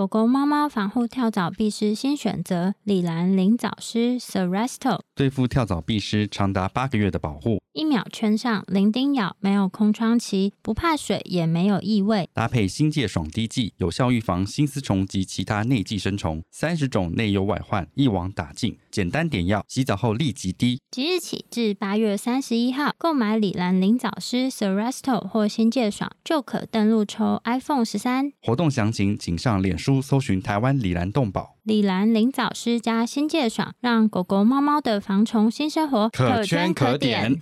狗狗、猫猫防护跳蚤壁虱新选择：礼蓝灵藻虱 Seresto，对付跳蚤壁虱长达八个月的保护。一秒圈上，零叮咬，没有空窗期，不怕水，也没有异味。搭配新界爽滴剂，有效预防新丝虫及其他内寄生虫。三十种内忧外患一网打尽，简单点药，洗澡后立即滴。即日起至八月三十一号，购买礼蓝灵藻虱 Seresto 或新界爽，就可登录抽 iPhone 十三。活动详情请上脸书搜寻台湾李兰动保。礼蓝灵藻丝加新界爽，让狗狗猫猫的防虫新生活可圈可点。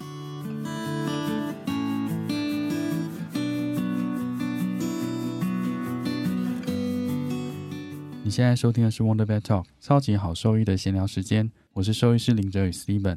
你现在收听的是 Wonder Vet Talk 超级好兽医的闲聊时间，我是兽医师林哲宇 Steven，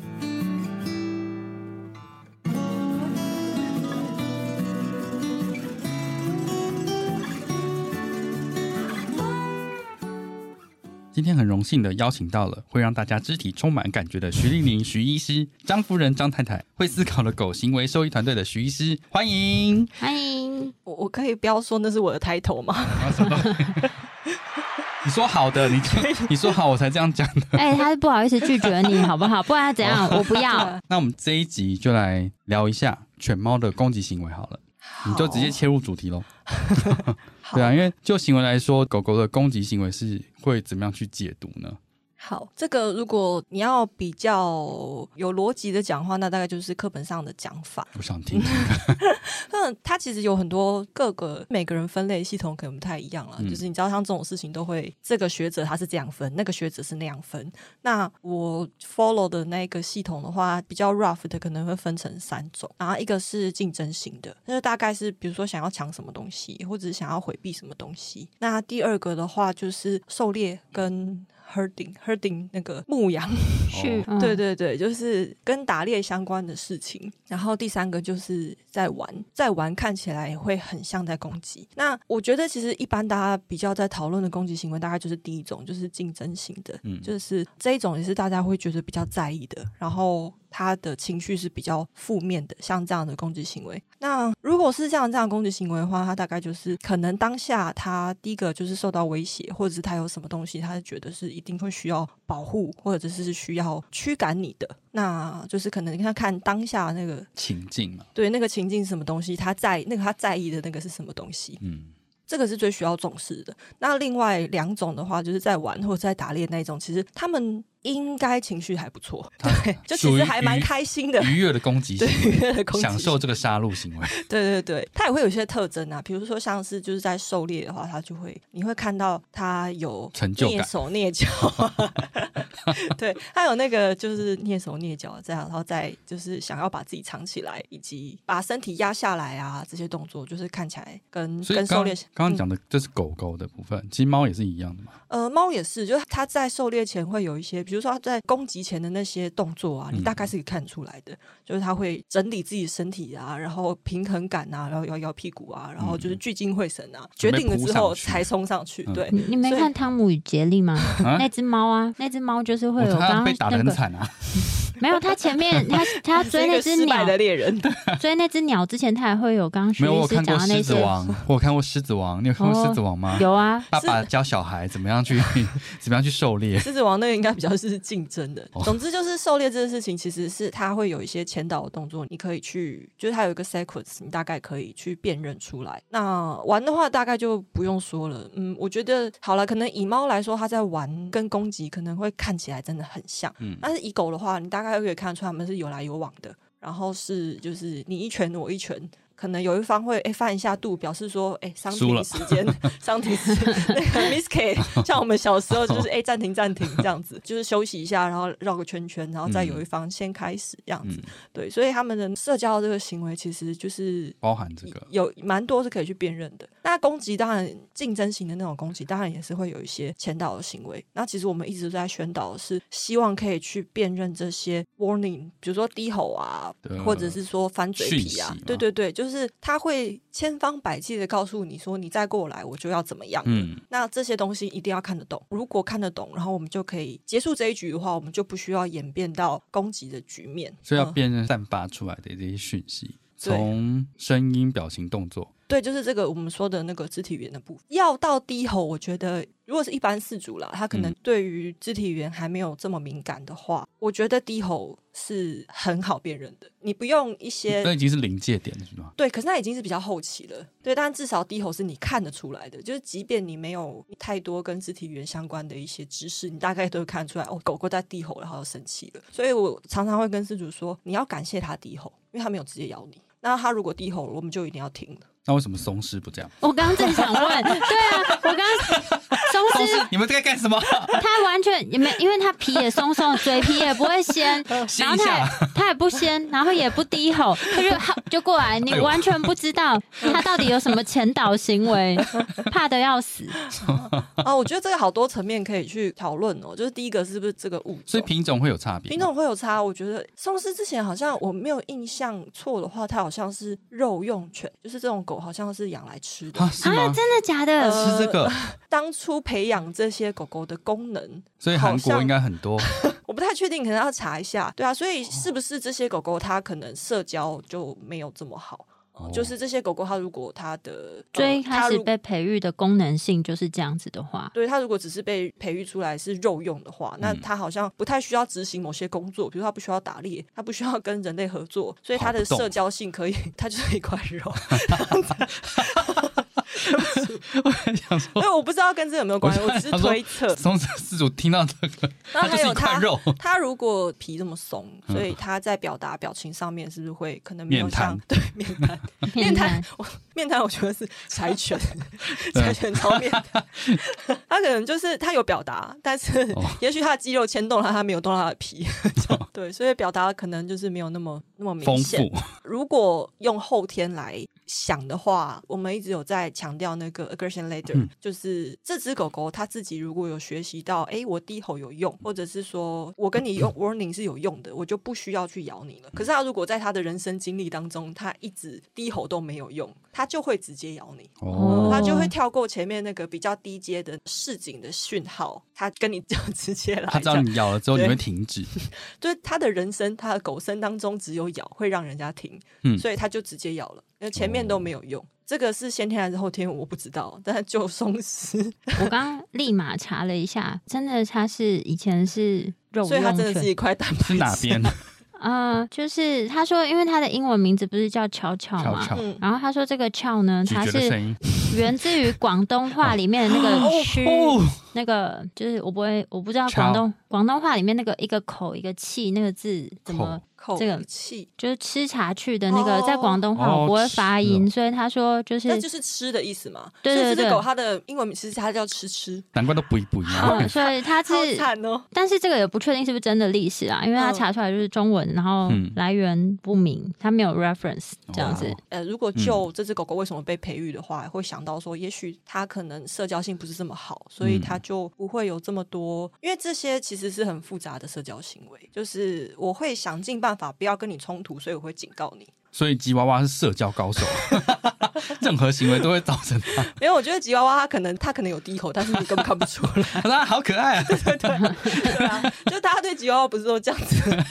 今天很荣幸的邀请到了会让大家肢体充满感觉的徐丽玲徐医师，张夫人张太太，会思考的狗行为兽医团队的徐医师，欢迎欢迎。我我可以不要说那是我的 title 吗？你说好的，你你说好，我才这样讲的。哎、欸，他是不好意思拒绝你，好不好？不然他怎样？我不要。那我们这一集就来聊一下犬猫的攻击行为好了，好，你就直接切入主题喽。对啊，因为就行为来说，狗狗的攻击行为是会怎么样去解读呢？好，这个如果你要比较有逻辑的讲话，那大概就是课本上的讲法。我想听。那它其实有很多各个每个人分类系统可能不太一样了，嗯，就是你知道像这种事情都会这个学者他是这样分，那个学者是那样分。那我 follow 的那个系统的话，比较 rough 的可能会分成三种，然后一个是竞争型的，那就大概是比如说想要抢什么东西，或者是想要回避什么东西。那第二个的话就是狩猎跟 herding herding 那个牧羊，是，对对对，就是跟打猎相关的事情。然后第三个就是在玩，在玩看起来会很像在攻击。那我觉得其实一般大家比较在讨论的攻击行为，大概就是第一种，就是竞争型的，嗯，就是这一种也是大家会觉得比较在意的。然后。他的情绪是比较负面的，像这样的攻击行为。那如果是像这样攻击行为的话，他大概就是可能当下他第一个就是受到威胁，或者是他有什么东西，他是觉得是一定会需要保护，或者是需要驱赶你的。那就是可能你看看当下那个情境嘛，对，那个情境是什么东西，他在那个他在意的那个是什么东西，嗯。这个是最需要重视的。那另外两种的话，就是在玩或者在打猎那一种，其实他们应该情绪还不错，对，就其实还蛮开心的，愉悦的攻击，对，愉悦的攻击，享受这个杀戮行为。对对对，它也会有一些特征啊，比如说像是就是在狩猎的话，它就会你会看到它有成就蹑手蹑脚，对，它有那个就是蹑手蹑脚这样，然后再就是想要把自己藏起来，以及把身体压下来啊，这些动作就是看起来跟跟狩猎。刚刚讲的这是狗狗的部分，嗯、其实猫也是一样的嘛。呃，猫也是，就是它在狩猎前会有一些，比如说他在攻击前的那些动作啊，你大概是可以看出来的。嗯、就是他会整理自己身体啊，然后平衡感啊，然后摇摇屁股啊，然后就是聚精会神啊，嗯、决定了之后才冲上去。对，你你没看《汤姆与杰利》吗？那只猫啊，那只猫就是会有刚刚、那个、被打的很惨啊。没有，他前面他 他追那只鸟的猎人，追那只鸟之前，他还会有刚刚徐医师讲的那些。我有看过《狮子王》，你有看过《狮子王》吗？有啊。爸爸教小孩怎么样去怎么样去狩猎。狮子王那个应该比较是竞争的。总之就是狩猎这件事情，其实是他会有一些前导的动作，你可以去，就是他有一个 sequence，你大概可以去辨认出来。那玩的话，大概就不用说了。嗯，我觉得好了，可能以猫来说，它在玩跟攻击可能会看起来真的很像。嗯，但是以狗的话，你大概。大家可以看出他们是有来有往的，然后是就是你一拳我一拳，可能有一方会哎翻一下肚，表示说哎伤停时间，伤停时间。那个 Miss K，像我们小时候就是哎暂停暂停这样子，就是休息一下，然后绕个圈圈，然后再有一方先开始这样子。嗯、对，所以他们的社交这个行为其实就是包含这个有蛮多是可以去辨认的。那攻击当然竞争型的那种攻击，当然也是会有一些前导的行为。那其实我们一直都在宣导的是，希望可以去辨认这些 warning，比如说低吼啊，或者是说翻嘴皮啊，对对对，就是他会千方百计的告诉你说，你再过来我就要怎么样。嗯，那这些东西一定要看得懂。如果看得懂，然后我们就可以结束这一局的话，我们就不需要演变到攻击的局面。所以要辨认散发出来的这些讯息，从声音、表情、动作。对，就是这个我们说的那个肢体语言的部分。要到低吼，我觉得如果是一般饲主啦，他可能对于肢体语言还没有这么敏感的话，嗯、我觉得低吼是很好辨认的。你不用一些，那已经是临界点了，是吗？对，可是那已经是比较后期了。对，但至少低吼是你看得出来的，就是即便你没有太多跟肢体语言相关的一些知识，你大概都会看出来哦，狗狗在低吼，然后要生气了。所以我常常会跟饲主说，你要感谢他低吼，因为他没有直接咬你。那他如果低吼了，我们就一定要停了。那为什么松狮不这样？我刚刚正想问，对啊，我刚刚松狮，你们在干什么？他完全也没，因为他皮也松松，嘴皮也不会掀，然后他也 他也不掀，然后也不低吼，他就就过来，你完全不知道他到底有什么前导行为，怕的要死。啊，我觉得这个好多层面可以去讨论哦。就是第一个是不是这个物种，所以品种会有差别，品种会有差。我觉得松狮之前好像我没有印象错的话，它好像是肉用犬，就是这种。狗好像是养来吃的啊？真的假的？吃这个？当初培养这些狗狗的功能，所以韩国应该很多。我不太确定，可能要查一下。对啊，所以是不是这些狗狗它可能社交就没有这么好？就是这些狗狗，它如果它的最一开始被培育的功能性就是这样子的话，对，它如果只是被培育出来是肉用的话，那它好像不太需要执行某些工作，比如它不需要打猎，它不需要跟人类合作，所以它的社交性可以，它就是一块肉。我还想说，因为我不知道跟这有没有关系，我只是推测。松狮饲主听到这个，然后还有他肉，他如果皮这么松，所以他在表达表情上面是不是会可能没有像对 面瘫。面瘫我面瘫我觉得是 柴犬。柴犬超面瘫，他可能就是他有表达，但是也许他的肌肉牵动了他没有动到他的皮，对，所以表达可能就是没有那么那么明显。如果用后天来想的话，我们一直有在强调那个 aggression ladder，、嗯、就是这只狗狗它自己如果有学习到，哎，我低吼有用，或者是说我跟你用 warning 是有用的，我就不需要去咬你了。可是它如果在它的人生经历当中，它一直低吼都没有用，它就会直接咬你，哦，它就会跳过前面那个比较低阶的示警的讯号，它跟你就 直接来。它知道你咬了之后你会停止，就是它的人生，它的狗生当中只有咬会让人家停，嗯，所以它就直接咬了。那前面都没有用，哦、这个是先天还是后天，我不知道。但是就松狮，我刚刚立马查了一下，真的它是以前是肉，所以它真的是一块蛋白质。是哪边？啊、呃，就是他说，因为他的英文名字不是叫巧巧嘛，巧巧然后他说这个巧呢，它是 源自于广东话里面的那个区，哦、那个就是我不会，我不知道广东广东话里面那个一个口一个气那个字怎么。这个气就是吃茶去的那个，在广东话我不会发音，所以他说就是那就是吃的意思嘛。对对对，狗它的英文名其实它叫吃吃，难怪都不一不一样。所以它是惨哦。但是这个也不确定是不是真的历史啊，因为它查出来就是中文，然后来源不明，它没有 reference 这样子。呃，如果就这只狗狗为什么被培育的话，会想到说，也许它可能社交性不是这么好，所以它就不会有这么多。因为这些其实是很复杂的社交行为，就是我会想尽办法。办法不要跟你冲突，所以我会警告你。所以吉娃娃是社交高手，任何行为都会造成他。因为我觉得吉娃娃它可能它可能有低吼，但是你根本看不出来。它好可爱啊！对对对，对啊，就大家对吉娃娃不是都这样子，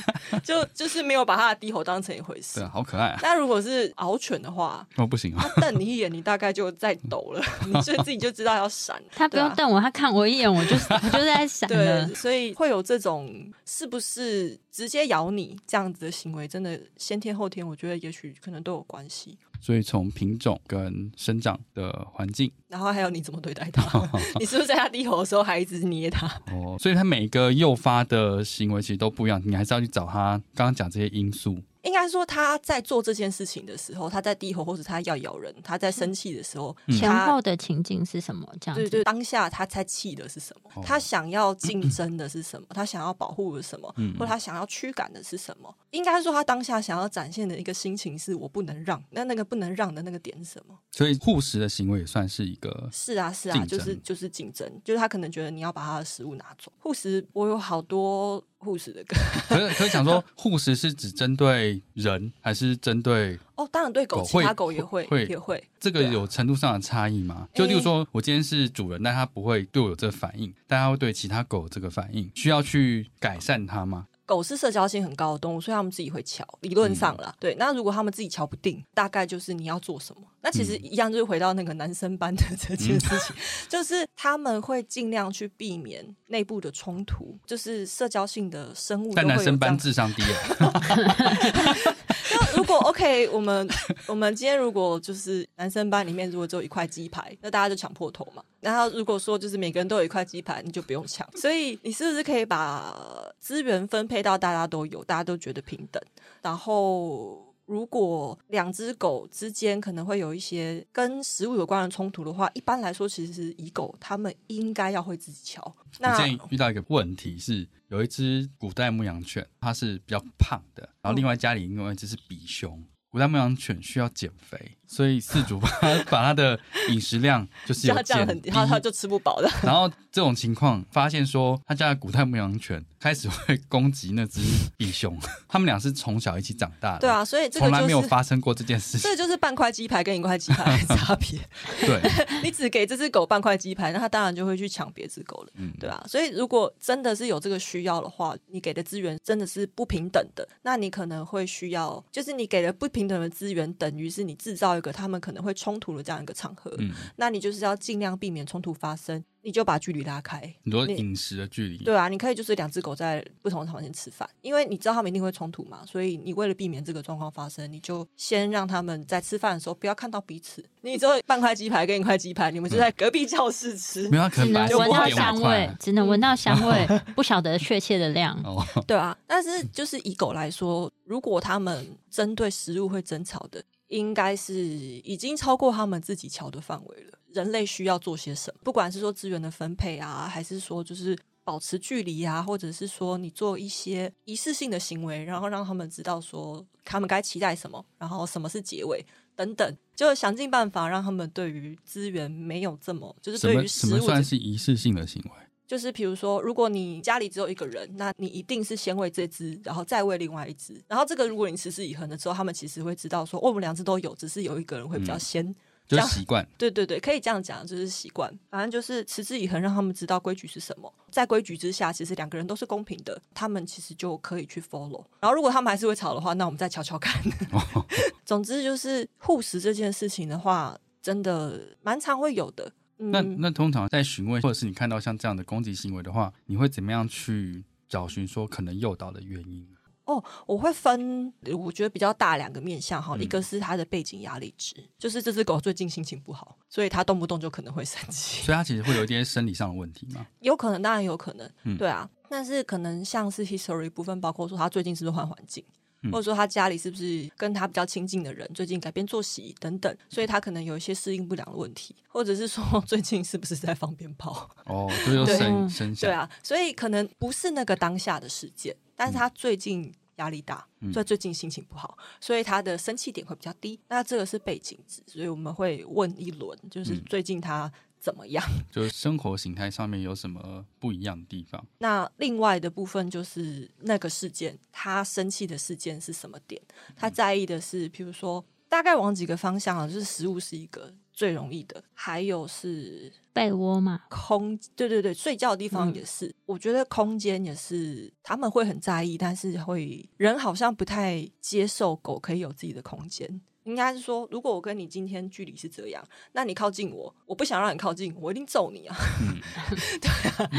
就就是没有把它的低吼当成一回事。对，好可爱啊！那如果是獒犬的话，哦不行啊，它瞪你一眼，你大概就在抖了，你就自己就知道要闪。它不用瞪我，它看我一眼，我就我就在闪。对，所以会有这种是不是直接咬你这样子的行为，真的先天后天，我觉得也许可能都有。关系，所以从品种跟生长的环境，然后还有你怎么对待它，你是不是在它低头的时候还一直捏它？哦，所以它每一个诱发的行为其实都不一样，你还是要去找它刚刚讲这些因素。哎、应该说他在做这件事情的时候，他在低吼或者他要咬人，他在生气的时候，嗯、前后的情境是什么？这样子，对对，当下他在气的是什么？哦、他想要竞争的是什么？他想要保护的是什么？嗯、或他想要驱赶的是什么？应该说他当下想要展现的一个心情是我不能让，那那个不能让的那个点是什么？所以护食的行为也算是一个是啊是啊，就是就是竞争，就是他可能觉得你要把他的食物拿走。护食，我有好多。护士的歌，可是可以想说，护士是只针对人，还是针对哦？当然对狗，其他狗也会会也会。这个有程度上的差异吗？就例如说，我今天是主人，但它不会对我有这个反应，但它会对其他狗这个反应，需要去改善它吗？狗是社交性很高的动物，所以他们自己会瞧。理论上啦，嗯、对。那如果他们自己瞧不定，大概就是你要做什么。那其实一样，就是回到那个男生班的 这件事情，嗯、就是他们会尽量去避免内部的冲突，就是社交性的生物。但男生班智商低啊。那如果 OK，我们我们今天如果就是男生班里面如果只有一块鸡排，那大家就抢破头嘛。然后如果说就是每个人都有一块鸡排，你就不用抢。所以你是不是可以把资源分配到大家都有，大家都觉得平等？然后。如果两只狗之间可能会有一些跟食物有关的冲突的话，一般来说，其实是乙狗它们应该要会自己瞧。那我建议遇到一个问题是，有一只古代牧羊犬，它是比较胖的，然后另外家里另外一只是比熊。古代牧羊犬需要减肥，所以饲主 把它把他的饮食量就是有降很低，它它就吃不饱的。然后这种情况发现说，他家的古代牧羊犬开始会攻击那只比熊，他们俩是从小一起长大的。对啊，所以这个、从来没有发生过这件事情。这就是半块鸡排跟一块鸡排的差别。对，你只给这只狗半块鸡排，那它当然就会去抢别只狗了。嗯，对啊。所以如果真的是有这个需要的话，你给的资源真的是不平等的，那你可能会需要，就是你给的不平。平等的资源等于是你制造一个他们可能会冲突的这样一个场合，嗯，那你就是要尽量避免冲突发生，你就把距离拉开，你说饮食的距离，对啊，你可以就是两只狗在不同的房间吃饭，因为你知道他们一定会冲突嘛，所以你为了避免这个状况发生，你就先让他们在吃饭的时候不要看到彼此，你只有半块鸡排跟一块鸡排，你们就在隔壁教室吃，没有可能闻到香味，只能闻到香味，不晓得确切的量，对啊，但是就是以狗来说，如果他们针对食物会争吵的。应该是已经超过他们自己桥的范围了。人类需要做些什么？不管是说资源的分配啊，还是说就是保持距离啊，或者是说你做一些仪式性的行为，然后让他们知道说他们该期待什么，然后什么是结尾等等，就想尽办法让他们对于资源没有这么就是对于什么算是仪式性的行为？就是比如说，如果你家里只有一个人，那你一定是先喂这只，然后再喂另外一只。然后这个如果你持之以恒的时候，他们其实会知道说，哦，我们两只都有，只是有一个人会比较先，嗯、就是习惯。对对对，可以这样讲，就是习惯。反正就是持之以恒，让他们知道规矩是什么。在规矩之下，其实两个人都是公平的，他们其实就可以去 follow。然后如果他们还是会吵的话，那我们再瞧瞧看。哦、总之就是护食这件事情的话，真的蛮常会有的。那那通常在询问，或者是你看到像这样的攻击行为的话，你会怎么样去找寻说可能诱导的原因？哦，我会分，我觉得比较大两个面向哈，嗯、一个是它的背景压力值，就是这只狗最近心情不好，所以它动不动就可能会生气，所以它其实会有一些生理上的问题吗？有可能，当然有可能，嗯、对啊，但是可能像是 history 部分，包括说它最近是不是换环境。或者说他家里是不是跟他比较亲近的人最近改变作息等等，所以他可能有一些适应不良的问题，或者是说最近是不是在放鞭炮？哦，就有声声响。对啊，所以可能不是那个当下的事件，但是他最近压力大，嗯、所以最近心情不好，所以他的生气点会比较低。那这个是背景值，所以我们会问一轮，就是最近他。怎么样？就是生活形态上面有什么不一样的地方？那另外的部分就是那个事件，他生气的事件是什么点？他在意的是，比如说，大概往几个方向啊，就是食物是一个最容易的，还有是被窝嘛，空，对对对，睡觉的地方也是。嗯、我觉得空间也是他们会很在意，但是会人好像不太接受狗可以有自己的空间。应该是说，如果我跟你今天距离是这样，那你靠近我，我不想让你靠近，我一定揍你啊！对啊，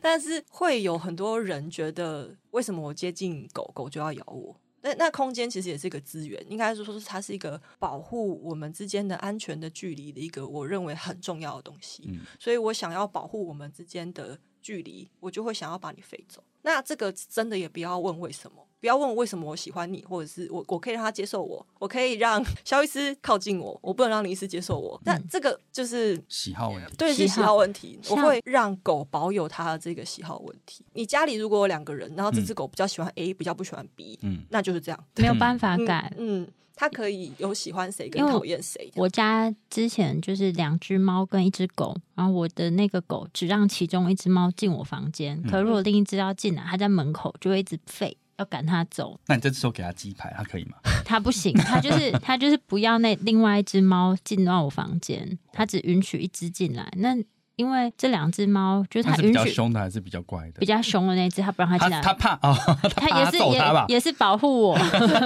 但是会有很多人觉得，为什么我接近狗狗就要咬我？那那空间其实也是一个资源，应该是说是它是一个保护我们之间的安全的距离的一个我认为很重要的东西。嗯，所以我想要保护我们之间的距离，我就会想要把你飞走。那这个真的也不要问为什么。不要问我为什么我喜欢你，或者是我我可以让他接受我，我可以让 肖医师靠近我，我不能让林医师接受我。那、嗯、这个就是喜好问题，对，是喜好问题。我会让狗保有它的这个喜好问题。你家里如果有两个人，然后这只狗比较喜欢 A，、嗯、比较不喜欢 B，嗯，那就是这样，没有办法改。嗯。嗯他可以有喜欢谁跟讨厌谁。我家之前就是两只猫跟一只狗，然后我的那个狗只让其中一只猫进我房间，嗯、可如果另一只要进来，它在门口就会一直吠，要赶他走。那你这时候给他鸡排，他可以吗？他不行，他就是他就是不要那另外一只猫进到我房间，他只允许一只进来。那因为这两只猫就是它允许，比较凶的还是比较乖的？比较凶的那只，它不让它进来。它怕哦，它也是也也是保护我。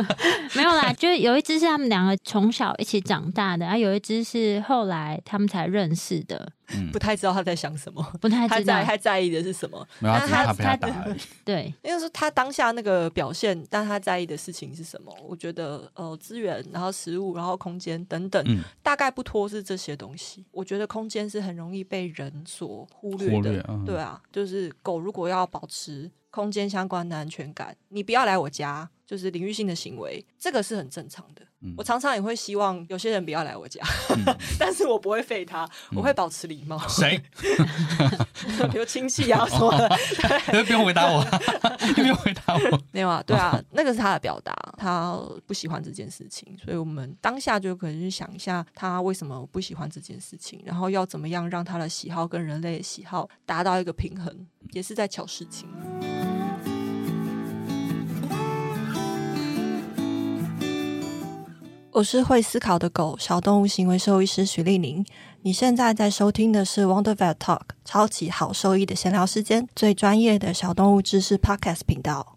没有啦，就是有一只是他们两个从小一起长大的，啊有一只是后来他们才认识的。不太知道他在想什么，不太知道他在在意的是什么。他他他他 对，因为说他当下那个表现，但他在意的事情是什么？我觉得呃，资源，然后食物，然后空间等等，嗯、大概不脱是这些东西。我觉得空间是很容易被人所忽略的。略嗯、对啊，就是狗如果要保持空间相关的安全感，你不要来我家，就是领域性的行为，这个是很正常的。嗯、我常常也会希望有些人不要来我家，嗯、但是我不会废他，嗯、我会保持礼貌。谁？比如亲戚啊什么的，对，不用回答我，不用回答我。没有啊，对啊，那个是他的表达，他不喜欢这件事情，所以我们当下就可能去想一下，他为什么不喜欢这件事情，然后要怎么样让他的喜好跟人类的喜好达到一个平衡，也是在巧事情。我是会思考的狗，小动物行为兽医师许丽宁。你现在在收听的是 Wonder Vet Talk，超级好兽医的闲聊时间，最专业的小动物知识 Podcast 频道。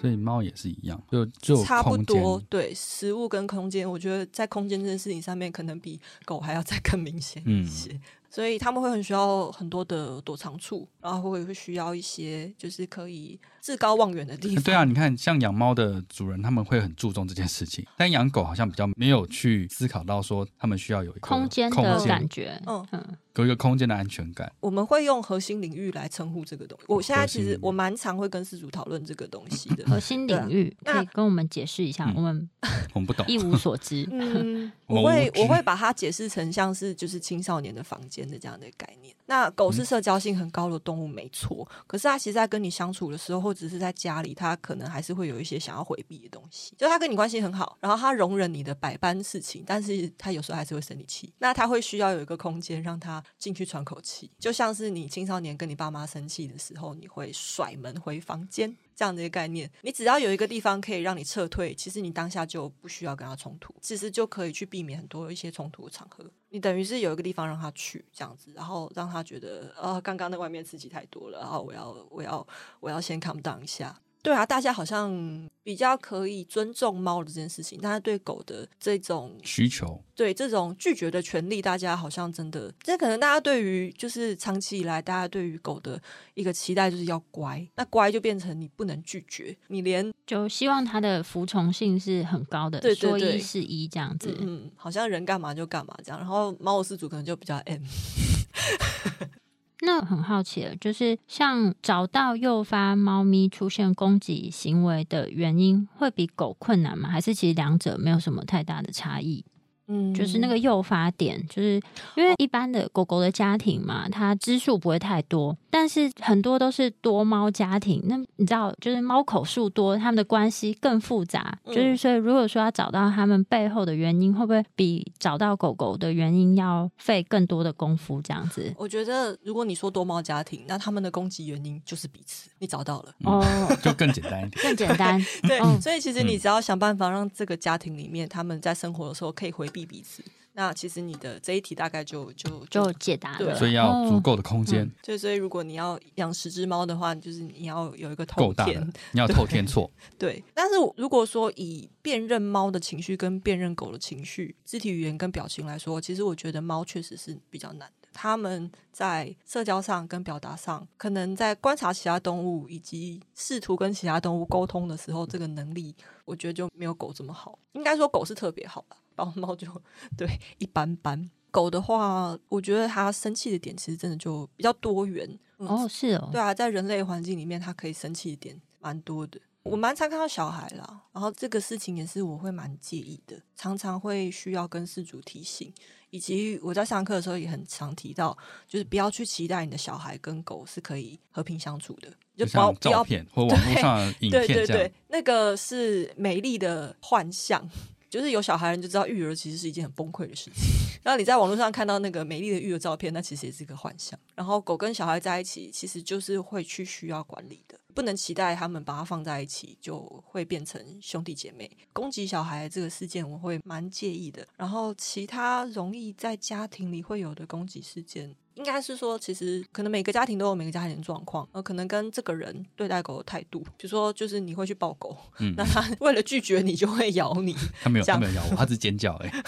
所以猫也是一样，就就差不多。对，食物跟空间，我觉得在空间这件事情上面，可能比狗还要再更明显一些。嗯所以他们会很需要很多的躲藏处，然后会会需要一些就是可以至高望远的地方。对啊，你看像养猫的主人，他们会很注重这件事情，但养狗好像比较没有去思考到说他们需要有一个空间的感觉。嗯嗯。有一个空间的安全感，我们会用核心领域来称呼这个东西。我现在其实我蛮常会跟饲主讨论这个东西的。核心领域可以跟我们解释一下，我们我们不懂，一无所知。嗯，我会我会把它解释成像是就是青少年的房间的这样的概念。那狗是社交性很高的动物，没错。可是它其实，在跟你相处的时候，或者是在家里，它可能还是会有一些想要回避的东西。就它跟你关系很好，然后它容忍你的百般事情，但是它有时候还是会生你气。那它会需要有一个空间让它进去喘口气，就像是你青少年跟你爸妈生气的时候，你会甩门回房间这样的一个概念。你只要有一个地方可以让你撤退，其实你当下就不需要跟他冲突，其实就可以去避免很多一些冲突的场合。你等于是有一个地方让他去这样子，然后让他觉得啊，刚刚那外面刺激太多了，然后我要我要我要先 calm down 一下。对啊，大家好像比较可以尊重猫的这件事情，但是对狗的这种需求，对这种拒绝的权利，大家好像真的，这可能大家对于就是长期以来，大家对于狗的一个期待就是要乖，那乖就变成你不能拒绝，你连就希望它的服从性是很高的，对对对，说一是一这样子，嗯，嗯，好像人干嘛就干嘛这样，然后猫的饲主可能就比较 M。那很好奇了，就是像找到诱发猫咪出现攻击行为的原因，会比狗困难吗？还是其实两者没有什么太大的差异？嗯，就是那个诱发点，就是因为一般的狗狗的家庭嘛，它只数不会太多，但是很多都是多猫家庭。那你知道，就是猫口数多，他们的关系更复杂。嗯、就是所以，如果说要找到他们背后的原因，会不会比找到狗狗的原因要费更多的功夫？这样子，我觉得，如果你说多猫家庭，那他们的攻击原因就是彼此，你找到了哦，就更简单一点，更简单。对，嗯、所以其实你只要想办法让这个家庭里面，他们在生活的时候可以回避。彼此，那其实你的这一题大概就就就解答了。对，所以要足够的空间。所以，所以如果你要养十只猫的话，就是你要有一个透天，你要透天错。对，但是如果说以辨认猫的情绪跟辨认狗的情绪、肢体语言跟表情来说，其实我觉得猫确实是比较难的。他们在社交上跟表达上，可能在观察其他动物以及试图跟其他动物沟通的时候，这个能力我觉得就没有狗这么好。应该说狗是特别好吧。猫猫就对一般般，狗的话，我觉得它生气的点其实真的就比较多元。嗯、哦，是哦，对啊，在人类环境里面，它可以生气的点蛮多的。我蛮常看到小孩啦，然后这个事情也是我会蛮介意的，常常会需要跟事主提醒，以及我在上课的时候也很常提到，就是不要去期待你的小孩跟狗是可以和平相处的，就不要照片或网络上 影片，对对对对，那个是美丽的幻象。就是有小孩人就知道育儿其实是一件很崩溃的事情。然后你在网络上看到那个美丽的育儿照片，那其实也是一个幻想。然后狗跟小孩在一起，其实就是会去需要管理的，不能期待他们把它放在一起就会变成兄弟姐妹。攻击小孩这个事件，我会蛮介意的。然后其他容易在家庭里会有的攻击事件。应该是说，其实可能每个家庭都有每个家庭的状况，呃，可能跟这个人对待狗的态度，比如说，就是你会去抱狗，嗯，那他为了拒绝你就会咬你，他没有，他没有咬我，他只是尖叫，哎，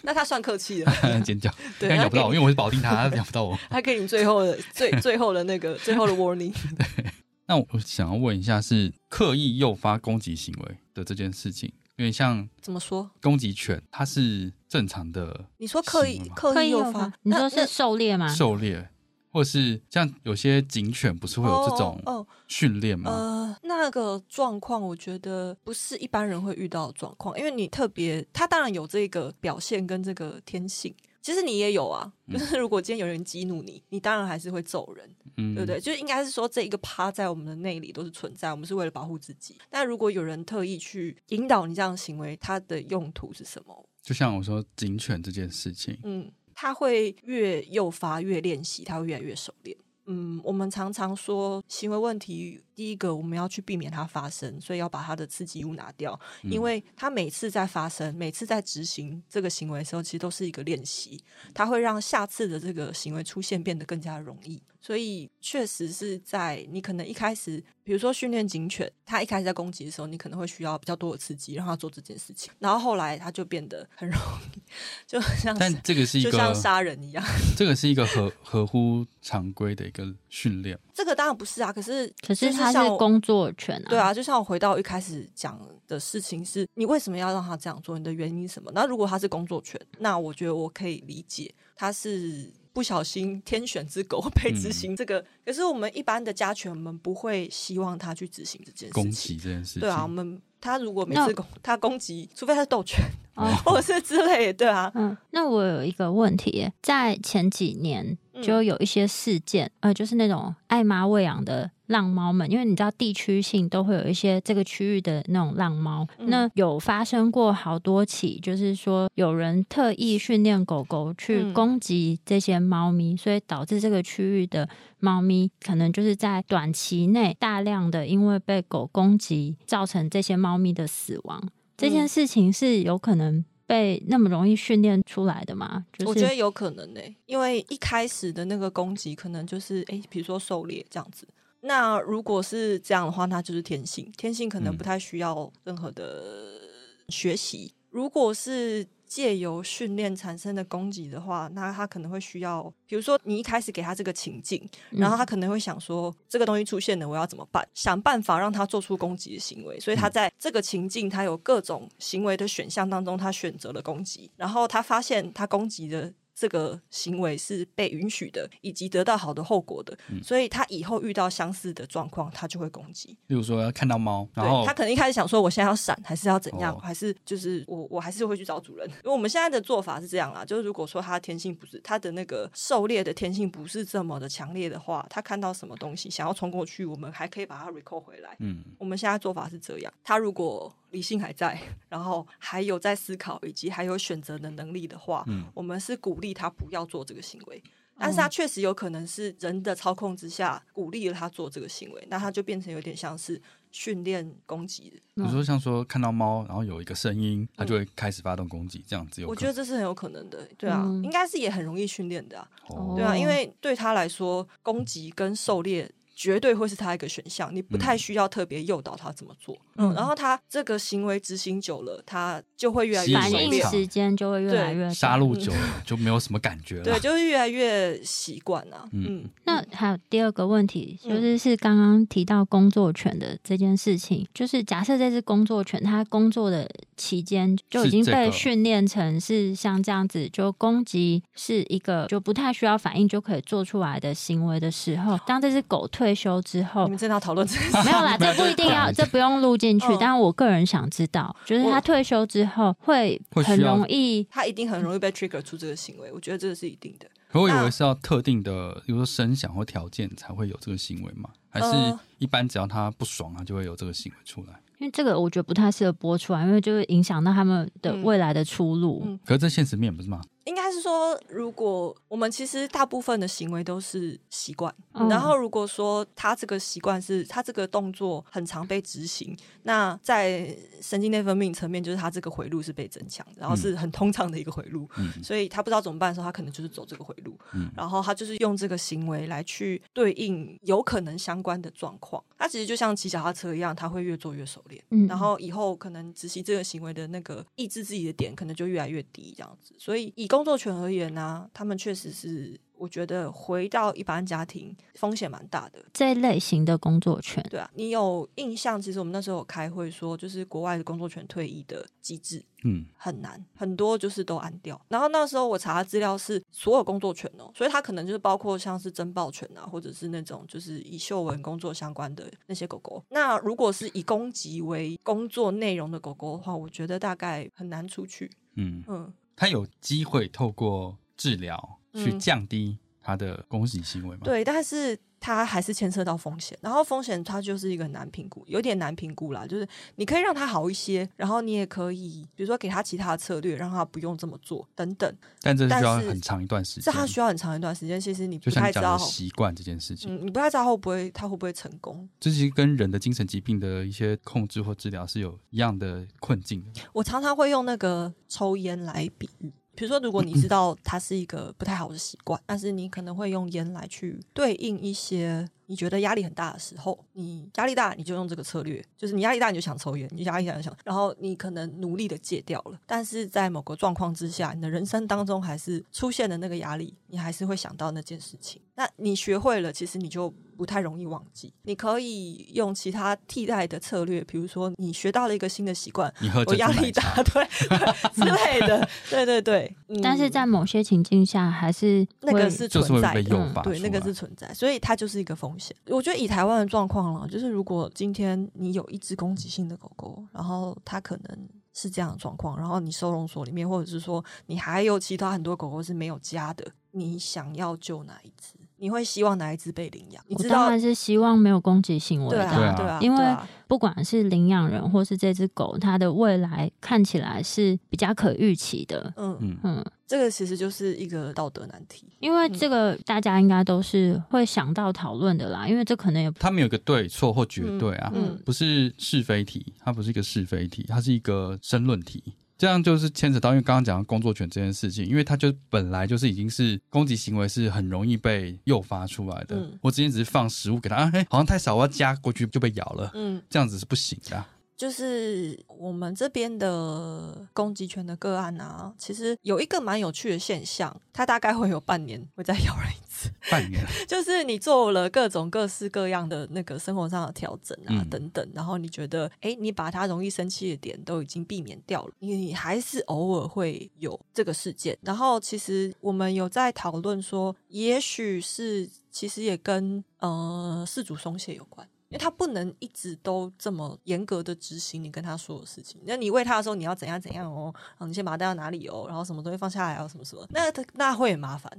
那他算客气了，尖叫，对，他咬不到我，因为我是保定他，他咬不到我，他给你最后的最最后的那个最后的 warning。对，那我想要问一下，是刻意诱发攻击行为的这件事情。因为像怎么说，攻击犬它是正常的。你说刻意刻意诱发，你说是狩猎吗？狩猎，或是像有些警犬不是会有这种训练吗？呃，那个状况我觉得不是一般人会遇到的状况，因为你特别，它当然有这个表现跟这个天性。其实你也有啊，就是如果今天有人激怒你，嗯、你当然还是会揍人，嗯、对不对？就应该是说这一个趴在我们的内里都是存在，我们是为了保护自己。但如果有人特意去引导你这样的行为，它的用途是什么？就像我说警犬这件事情，嗯，它会越诱发越练习，它会越来越熟练。嗯，我们常常说行为问题，第一个我们要去避免它发生，所以要把它的刺激物拿掉，因为它每次在发生，每次在执行这个行为的时候，其实都是一个练习，它会让下次的这个行为出现变得更加容易。所以确实是在你可能一开始，比如说训练警犬，它一开始在攻击的时候，你可能会需要比较多的刺激，让它做这件事情。然后后来它就变得很容易，就像但这个是一个就像杀人一样，这个是一个合合乎常规的一个训练。这个当然不是啊，可是可是它是工作犬啊。对啊，就像我回到一开始讲的事情是，你为什么要让它这样做？你的原因是什么？那如果它是工作犬，那我觉得我可以理解，它是。不小心天选之狗被执行这个，嗯、可是我们一般的家犬，我们不会希望它去执行这件事情。攻击这件事情，对啊，我们它如果每次攻他攻击，除非他是斗犬，哦、或者是之类的，对啊。嗯，那我有一个问题，在前几年就有一些事件，嗯、呃，就是那种爱妈喂养的。浪猫们，因为你知道地区性都会有一些这个区域的那种浪猫，嗯、那有发生过好多起，就是说有人特意训练狗狗去攻击这些猫咪，嗯、所以导致这个区域的猫咪可能就是在短期内大量的因为被狗攻击，造成这些猫咪的死亡。嗯、这件事情是有可能被那么容易训练出来的吗？就是、我觉得有可能呢、欸，因为一开始的那个攻击可能就是诶，比如说狩猎这样子。那如果是这样的话，那就是天性，天性可能不太需要任何的学习。嗯、如果是借由训练产生的攻击的话，那他可能会需要，比如说你一开始给他这个情境，然后他可能会想说，这个东西出现了，我要怎么办？想办法让他做出攻击的行为。所以他在这个情境，他有各种行为的选项当中，他选择了攻击，然后他发现他攻击的。这个行为是被允许的，以及得到好的后果的，嗯、所以他以后遇到相似的状况，他就会攻击。例如说，要看到猫，然后他可能一开始想说，我现在要闪，还是要怎样，哦、还是就是我我还是会去找主人。因为我们现在的做法是这样啦，就是如果说他的天性不是他的那个狩猎的天性不是这么的强烈的话，他看到什么东西想要冲过去，我们还可以把它 recall 回来。嗯，我们现在做法是这样，他如果。理性还在，然后还有在思考，以及还有选择的能力的话，嗯，我们是鼓励他不要做这个行为。但是他确实有可能是人的操控之下鼓励了他做这个行为，那他就变成有点像是训练攻击的。比如说像说看到猫，然后有一个声音，他就会开始发动攻击，这样子有。我觉得这是很有可能的，对啊，应该是也很容易训练的啊，对啊，因为对他来说，攻击跟狩猎。绝对会是他一个选项，你不太需要特别诱导他怎么做。嗯，嗯，然后他这个行为执行久了，他就会越来越反应时间就会越来越杀戮久了，嗯、就没有什么感觉了。对，就会越来越习惯了。嗯，嗯，那还有第二个问题，就是是刚刚提到工作犬的这件事情，就是假设这只工作犬它工作的期间就已经被训练成是像这样子，就攻击是一个就不太需要反应就可以做出来的行为的时候，当这只狗退休之后，你们真的要讨论这个？没有啦，这不一定要，这不用录进去。但我个人想知道，就是它退休之后会很容易，它一定很容易被 trigger 出这个行为。我觉得这个是一定的。可我以为是要特定的，比如说声响或条件才会有这个行为吗？还是一般只要它不爽啊，就会有这个行为出来？因为这个我觉得不太适合播出来，因为就会影响到他们的未来的出路。嗯嗯、可是这现实面不是吗？应该是说，如果我们其实大部分的行为都是习惯，嗯、然后如果说他这个习惯是他这个动作很常被执行，那在神经内分泌层面，就是他这个回路是被增强，然后是很通畅的一个回路，嗯、所以他不知道怎么办的时候，他可能就是走这个回路，嗯、然后他就是用这个行为来去对应有可能相关的状况。他其实就像骑脚踏车一样，他会越做越熟练，嗯、然后以后可能执行这个行为的那个抑制自己的点，可能就越来越低，这样子。所以以工作权而言呢、啊，他们确实是。我觉得回到一般家庭风险蛮大的，这类型的工作权，对啊，你有印象？其实我们那时候有开会说，就是国外的工作权退役的机制，嗯，很难，很多就是都安掉。然后那时候我查的资料是所有工作权哦，所以它可能就是包括像是侦报权啊，或者是那种就是以嗅闻工作相关的那些狗狗。那如果是以攻击为工作内容的狗狗的话，我觉得大概很难出去。嗯嗯，它有机会透过治疗。去降低他的攻击行为吗？对，但是他还是牵涉到风险，然后风险它就是一个难评估，有点难评估啦。就是你可以让他好一些，然后你也可以，比如说给他其他的策略，让他不用这么做等等。但这需要很长一段时间，这他需要很长一段时间。其实你不太知道习惯这件事情，嗯，你不太知道会不会他会不会成功。这其实跟人的精神疾病的一些控制或治疗是有一样的困境的。我常常会用那个抽烟来比喻。比如说，如果你知道它是一个不太好的习惯，但是你可能会用烟来去对应一些你觉得压力很大的时候，你压力大你就用这个策略，就是你压力大你就想抽烟，你压力大就想，然后你可能努力的戒掉了，但是在某个状况之下，你的人生当中还是出现了那个压力，你还是会想到那件事情。那你学会了，其实你就。不太容易忘记，你可以用其他替代的策略，比如说你学到了一个新的习惯，你喝我压力大，对，对 之类的，对对对。嗯、但是在某些情境下，还是那个是存在的，嗯、对，那个是存在，所以它就是一个风险。我觉得以台湾的状况了，就是如果今天你有一只攻击性的狗狗，然后它可能是这样的状况，然后你收容所里面，或者是说你还有其他很多狗狗是没有家的，你想要救哪一只？你会希望哪一只被领养？你知道，我当然是希望没有攻击行为的，对啊，对啊，因为不管是领养人或是这只狗，它的未来看起来是比较可预期的。嗯嗯嗯，这个其实就是一个道德难题，因为这个大家应该都是会想到讨论的啦，因为这可能也它没有一个对错或绝对啊，嗯，不是是非题，它不是一个是非题，它是一个申论题。这样就是牵扯到，因为刚刚讲到工作权这件事情，因为它就本来就是已经是攻击行为是很容易被诱发出来的。嗯、我之前只是放食物给他，啊，嘿，好像太少，我要加过去就被咬了。嗯，这样子是不行的。就是我们这边的攻击权的个案啊，其实有一个蛮有趣的现象，它大概会有半年会再咬人一次。半年，就是你做了各种各式各样的那个生活上的调整啊，嗯、等等，然后你觉得，哎，你把它容易生气的点都已经避免掉了，你还是偶尔会有这个事件。然后其实我们有在讨论说，也许是其实也跟呃事主松懈有关。因为他不能一直都这么严格的执行你跟他说的事情。那你喂他的时候，你要怎样怎样哦？你先把它带到哪里哦？然后什么东西放下来哦？什么什么？那他那会很麻烦。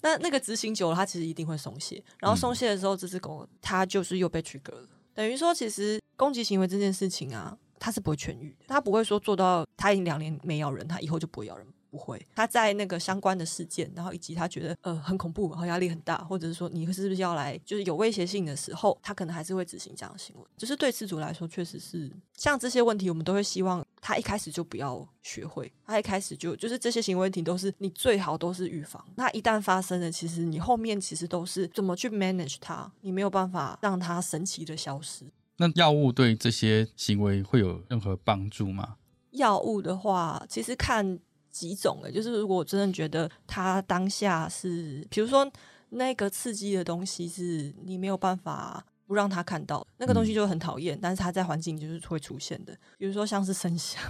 那那个执行久了，他其实一定会松懈。然后松懈的时候，这只狗它就是又被 trigger 了。等于说，其实攻击行为这件事情啊，它是不会痊愈的。它不会说做到它已经两年没咬人，它以后就不会咬人。不会，他在那个相关的事件，然后以及他觉得呃很恐怖，然后压力很大，或者是说你是不是要来，就是有威胁性的时候，他可能还是会执行这样的行为。就是对饲主来说，确实是像这些问题，我们都会希望他一开始就不要学会，他一开始就就是这些行为问题都是你最好都是预防。那一旦发生了，其实你后面其实都是怎么去 manage 它，你没有办法让它神奇的消失。那药物对这些行为会有任何帮助吗？药物的话，其实看。几种诶，就是如果我真的觉得他当下是，比如说那个刺激的东西是你没有办法不让他看到，那个东西就很讨厌，嗯、但是他在环境就是会出现的，比如说像是声响，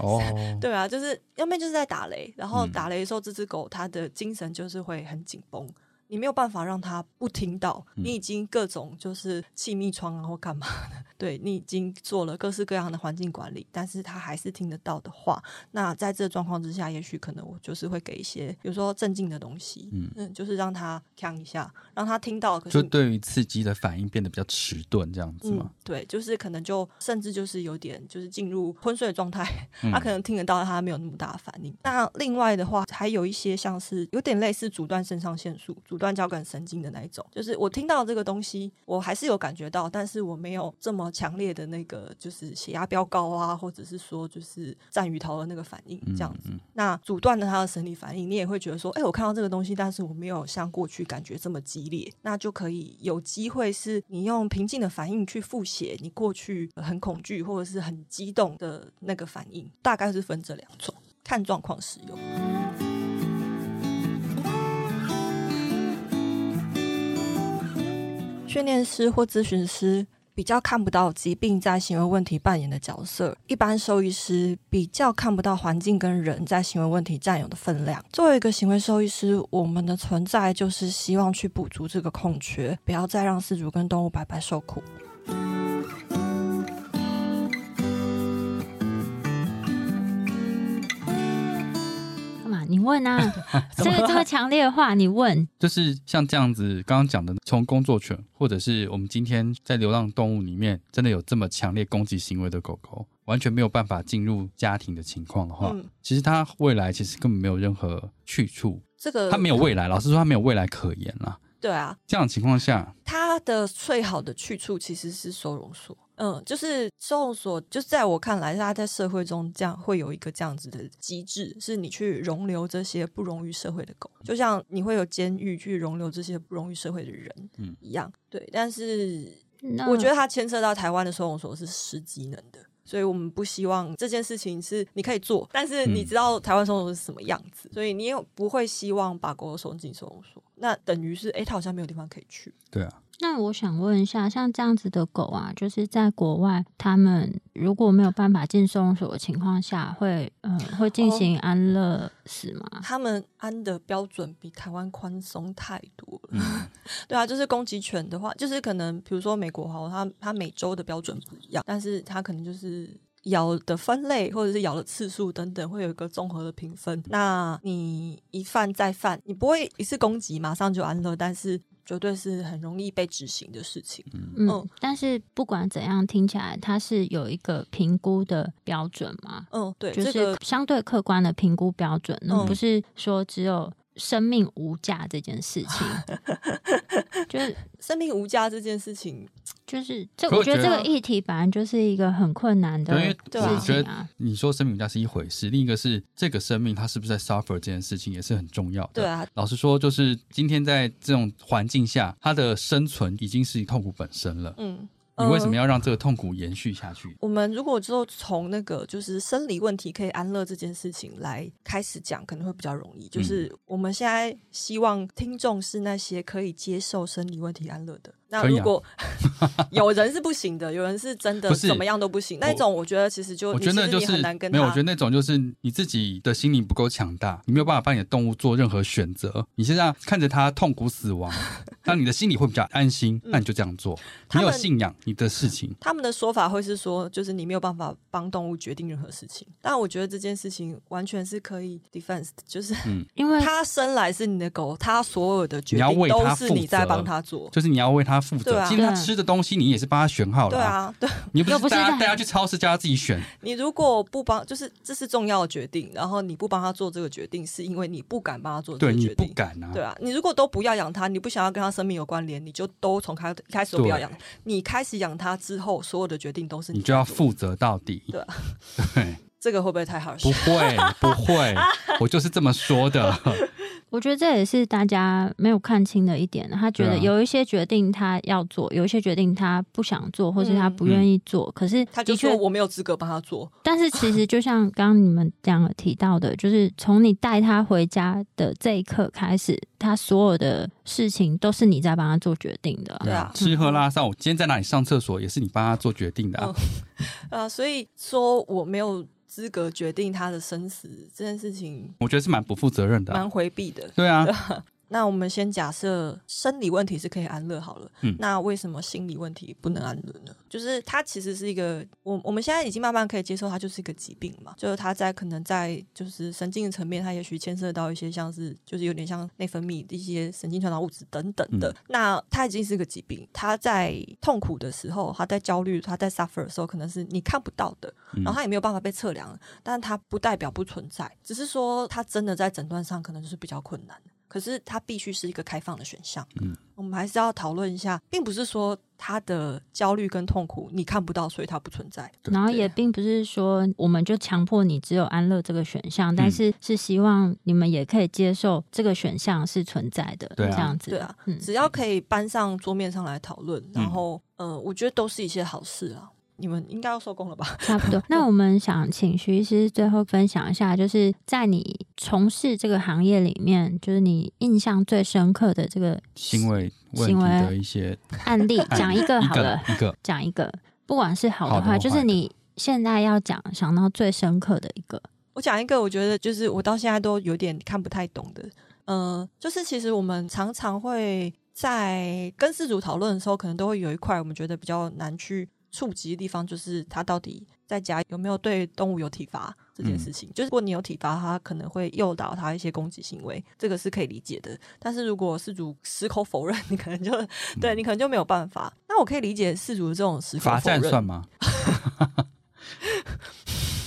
哦，对啊，就是要么就是在打雷，然后打雷的时候，这只狗它的精神就是会很紧绷。你没有办法让他不听到，你已经各种就是气密窗啊或干嘛的，对，你已经做了各式各样的环境管理，但是他还是听得到的话，那在这个状况之下，也许可能我就是会给一些，比如说镇静的东西，嗯嗯，就是让他呛一下，让他听到，可是就对于刺激的反应变得比较迟钝，这样子吗？嗯，对，就是可能就甚至就是有点就是进入昏睡的状态，他可能听得到，他没有那么大的反应。嗯，那另外的话，还有一些像是有点类似阻断肾上腺素，阻断交感神经的那一种，就是我听到这个东西，我还是有感觉到，但是我没有这么强烈的那个，就是血压飙高啊，或者是说就是战鱼头的那个反应这样子。嗯嗯、那阻断了他的生理反应，你也会觉得说，哎、欸，我看到这个东西，但是我没有像过去感觉这么激烈，那就可以有机会是你用平静的反应去复写你过去很恐惧或者是很激动的那个反应，大概是分这两种，看状况使用。训练师或咨询师比较看不到疾病在行为问题扮演的角色，一般兽医师比较看不到环境跟人在行为问题占有的分量。作为一个行为兽医师，我们的存在就是希望去补足这个空缺，不要再让饲主跟动物白白受苦。你问啊，这个这么强烈的话，你问，就是像这样子，刚刚讲的，从工作犬，或者是我们今天在流浪动物里面，真的有这么强烈攻击行为的狗狗，完全没有办法进入家庭的情况的话，嗯、其实它未来其实根本没有任何去处，这个它没有未来，老实说，它没有未来可言了。对啊，这样的情况下，它的最好的去处其实是收容所。嗯，就是收容所，就是在我看来，它在社会中这样会有一个这样子的机制，是你去容留这些不容于社会的狗，就像你会有监狱去容留这些不容于社会的人，嗯，一样。对，但是我觉得它牵涉到台湾的收容所是失机能的，所以我们不希望这件事情是你可以做，但是你知道台湾收容所是什么样子，所以你也不会希望把狗狗送进收容所，那等于是哎，它好像没有地方可以去。对啊。那我想问一下，像这样子的狗啊，就是在国外，他们如果没有办法进收容所的情况下，会嗯会进行安乐死吗？哦，他们安的标准比台湾宽松太多了。嗯、对啊，就是攻击犬的话，就是可能比如说美国哈，它它每周的标准不一样，但是它可能就是咬的分类或者是咬的次数等等，会有一个综合的评分。那你一犯再犯，你不会一次攻击马上就安乐，但是。绝对是很容易被执行的事情。嗯，嗯，但是不管怎样，听起来它是有一个评估的标准嘛？嗯，对，就是相对客观的评估标准，那、嗯、不是说只有。生命无价这件事情，就是生命无价这件事情，就是这。我觉得这个议题本来就是一个很困难的事情啊。我觉得你说生命无价是一回事，另一个是这个生命它是不是在 suffer 这件事情也是很重要的。对啊，老实说，就是今天在这种环境下，它的生存已经是痛苦本身了。嗯。你为什么要让这个痛苦延续下去？嗯、我们如果就从那个就是生理问题可以安乐这件事情来开始讲，可能会比较容易。就是我们现在希望听众是那些可以接受生理问题安乐的。那如果 有人是不行的，有人是真的怎么样都不行，那种我觉得其实就我觉得就是很难跟没有，我觉得那种就是你自己的心灵不够强大，你没有办法帮你的动物做任何选择。你现在看着它痛苦死亡，那你的心里会比较安心，那你就这样做。你有信仰你的事情，他们的说法会是说，就是你没有办法帮动物决定任何事情。但我觉得这件事情完全是可以 defense，就是因为它生来是你的狗，它所有的决定都是你在帮它做，就是你要为它。负责，今天他吃的东西你也是帮他选好了。对啊，对，你不是带他带他去超市叫他自己选。你如果不帮，就是这是重要的决定，然后你不帮他做这个决定，是因为你不敢帮他做这个决定。对，你不敢啊。对啊，你如果都不要养他，你不想要跟他生命有关联，你就都从开开始都不要养。你开始养他之后，所有的决定都是你，你就要负责到底。对啊，对，这个会不会太好笑？不会，不会，我就是这么说的。我觉得这也是大家没有看清的一点。他觉得有一些决定他要做，有一些决定他不想做，或是他不愿意做。嗯、可是他就说我没有资格帮他做。但是其实就像刚刚你们两个提到的，就是从你带他回家的这一刻开始，他所有的事情都是你在帮他做决定的。对啊，吃喝拉撒，我今天在哪里上厕所也是你帮他做决定的啊。嗯、啊，所以说我没有。资格决定他的生死这件事情，我觉得是蛮不负责任的，蛮回避的。对啊。那我们先假设生理问题是可以安乐好了，嗯，那为什么心理问题不能安乐呢？就是它其实是一个，我我们现在已经慢慢可以接受它就是一个疾病嘛，就是它在可能在就是神经的层面，它也许牵涉到一些像是就是有点像内分泌的一些神经传导物质等等的，嗯，那它已经是一个疾病，它在痛苦的时候，它在焦虑，它在 suffer 的时候，可能是你看不到的，然后它也没有办法被测量，但它不代表不存在，只是说它真的在诊断上可能就是比较困难。可是它必须是一个开放的选项。嗯，我们还是要讨论一下，并不是说他的焦虑跟痛苦你看不到，所以它不存在。然后也并不是说我们就强迫你只有安乐这个选项，但是是希望你们也可以接受这个选项是存在的。对，这样子。对啊，只要可以搬上桌面上来讨论，然后呃，我觉得都是一些好事啊。你们应该要收工了吧？差不多。那我们想请徐医师最后分享一下，就是在你从事这个行业里面，就是你印象最深刻的这个行为行为的一些案例，讲一个好了，一个讲一个，不管是好的话，就是你现在要讲想到最深刻的一个。我讲一个，我觉得就是我到现在都有点看不太懂的，嗯、呃，就是其实我们常常会在跟事主讨论的时候，可能都会有一块我们觉得比较难去。触及的地方就是他到底在家有没有对动物有体罚这件事情。嗯、就是如果你有体罚，他可能会诱导他一些攻击行为，这个是可以理解的。但是如果事主矢口否认，你可能就、嗯、对你可能就没有办法。那我可以理解事主的这种矢口否认。罚站算吗？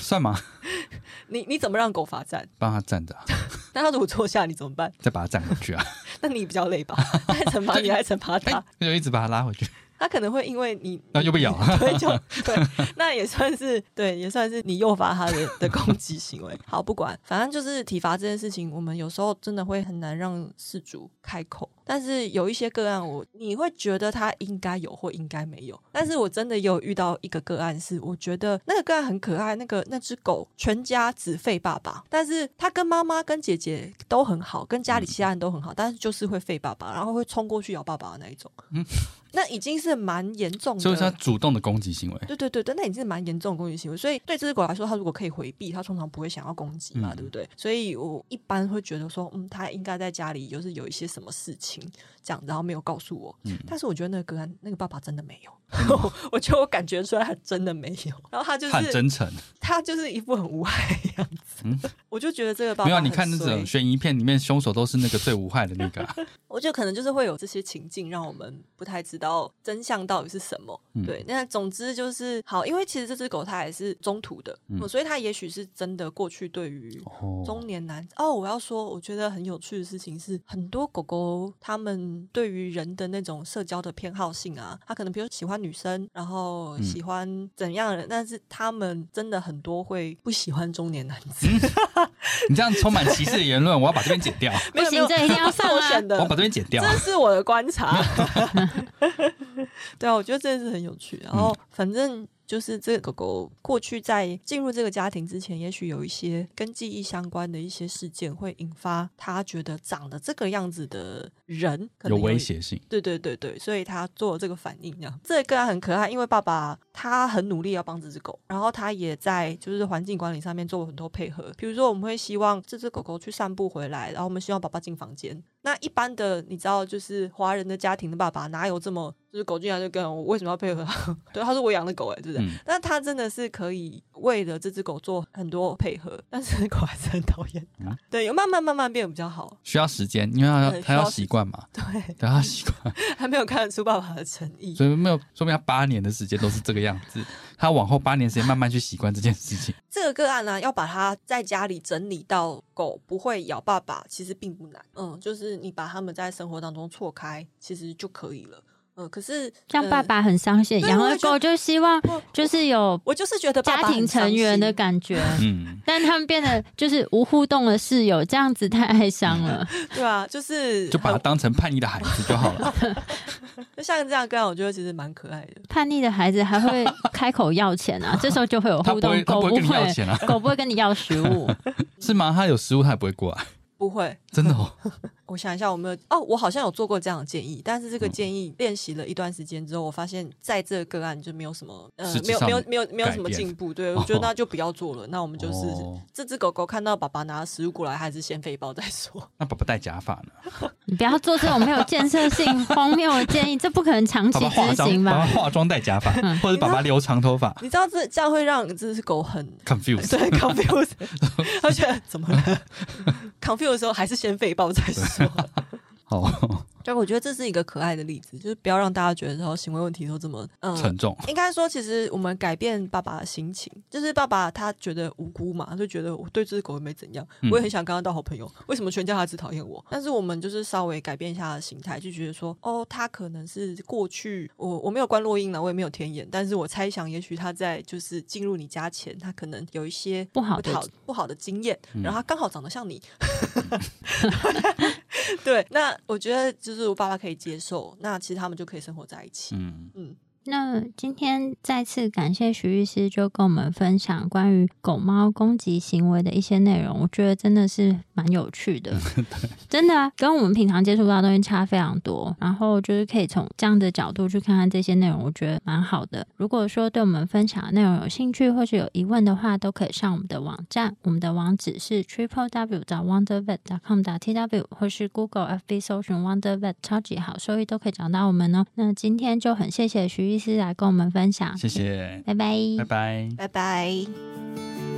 算吗？你你怎么让狗罚站？帮他站着。那他如果坐下，你怎么办？再把他站回去啊？那你比较累吧？再惩罚你还惩罚他？那就一直把他拉回去。他可能会因为你，那就被咬了，对，就对，那也算是对，也算是你诱发他的的攻击行为。好，不管，反正就是体罚这件事情，我们有时候真的会很难让事主开口。但是有一些个案我，我你会觉得他应该有或应该没有。但是我真的有遇到一个个案，是我觉得那个个案很可爱，那个那只狗全家只吠爸爸，但是他跟妈妈跟姐姐都很好，跟家里其他人都很好，但是就是会吠爸爸，然后会冲过去咬爸爸的那一种。嗯，那已经是蛮严重的，所以是他主动的攻击行为。对对对对，那已经是蛮严重的攻击行为。所以对这只狗来说，它如果可以回避，它通常不会想要攻击嘛，嗯、对不对？所以我一般会觉得说，嗯，它应该在家里就是有一些什么事情。情。讲，然后没有告诉我，嗯、但是我觉得那个个案，那个爸爸真的没有，嗯、我觉得我感觉出来他真的没有，然后他就是很真诚，他就是一副很无害的样子，嗯、我就觉得这个爸爸没有，你看那种悬疑片里面凶手都是那个最无害的那个、啊，我觉得可能就是会有这些情境，让我们不太知道真相到底是什么。嗯、对，那总之就是好，因为其实这只狗它也是中途的，嗯、所以它也许是真的过去对于中年男哦，哦，我要说，我觉得很有趣的事情是，很多狗狗他们。对于人的那种社交的偏好性啊，他可能比如喜欢女生，然后喜欢怎样的人，嗯、但是他们真的很多会不喜欢中年男子。嗯、你这样充满歧视的言论，我要把这边剪掉。不行，这一定要 上啊！我把这边剪掉。这是我的观察。对啊，我觉得这是很有趣。然后反正。就是这个狗狗过去在进入这个家庭之前，也许有一些跟记忆相关的一些事件，会引发他觉得长得这个样子的人可能有，有威胁性。对对对对，所以他做了这个反应。这个个案很可爱，因为爸爸他很努力要帮这只狗，然后他也在就是环境管理上面做了很多配合。比如说，我们会希望这只狗狗去散步回来，然后我们希望爸爸进房间。那一般的，你知道，就是华人的家庭的爸爸哪有这么？就是狗进来就跟我为什么要配合他？对，他说我养的狗哎，对不对？嗯、但他真的是可以为了这只狗做很多配合，但是狗还是很讨厌他。嗯、对，有慢慢慢慢变得比较好，需要时间，因为他要他要习惯嘛。对，等他习惯，还没有看得出爸爸的诚意，所以没有说明他八年的时间都是这个样子。他往后八年时间慢慢去习惯这件事情。这个个案呢，要把它在家里整理到狗不会咬爸爸，其实并不难。嗯，就是你把他们在生活当中错开，其实就可以了。呃，可是像爸爸很伤心，养了狗就希望就是有，我就是觉得家庭成员的感觉，嗯，但他们变得就是无互动的室友，这样子太哀伤了，对啊，就是 就把它当成叛逆的孩子就好了，就像这样，这样我觉得其实蛮可爱的。叛逆的孩子还会开口要钱啊，这时候就会有互动，狗不会，狗不会跟你要食物，是吗？他有食物他也不会过来。不会，真的哦。我想一下，我没有哦，我好像有做过这样的建议，但是这个建议练习了一段时间之后，我发现在这个个案就没有什么呃，没有没有没有没有什么进步。对，我觉得那就不要做了。哦、那我们就是、哦、这只狗狗看到爸爸拿食物过来，还是先废包再说。那爸爸戴假发呢？你不要做这种没有建设性、荒谬的建议，这不可能长期执行吧？爸爸化妆戴假发，嗯、或者爸爸留长头发，你知道这这样会让这只狗很 confused，对 confused，而且怎么了？confused 的时候还是先废包再说。好。就我觉得这是一个可爱的例子，就是不要让大家觉得说行为问题都这么嗯沉重。应该说，其实我们改变爸爸的心情，就是爸爸他觉得无辜嘛，就觉得我对这只狗也没怎样，我也很想跟他当好朋友。为什么全家他只讨厌我？但是我们就是稍微改变一下他的心态，就觉得说，哦，他可能是过去我我没有关落音了，我也没有天眼，但是我猜想，也许他在就是进入你家前，他可能有一些不好的不好，不好的经验，然后他刚好长得像你。对，那我觉得就是我爸爸可以接受，那其实他们就可以生活在一起。嗯嗯。那今天再次感谢徐律师，就跟我们分享关于狗猫攻击行为的一些内容，我觉得真的是蛮有趣的，真的啊，跟我们平常接触到的东西差非常多。然后就是可以从这样的角度去看看这些内容，我觉得蛮好的。如果说对我们分享的内容有兴趣或是有疑问的话，都可以上我们的网站，我们的网址是 triple w 点 wondervet 点 com 点 tw，或是 Google FB 搜寻 Wondervet 超级好收益都可以找到我们哦。那今天就很谢谢徐医师来跟我们分享，谢谢，拜拜，拜拜，拜拜。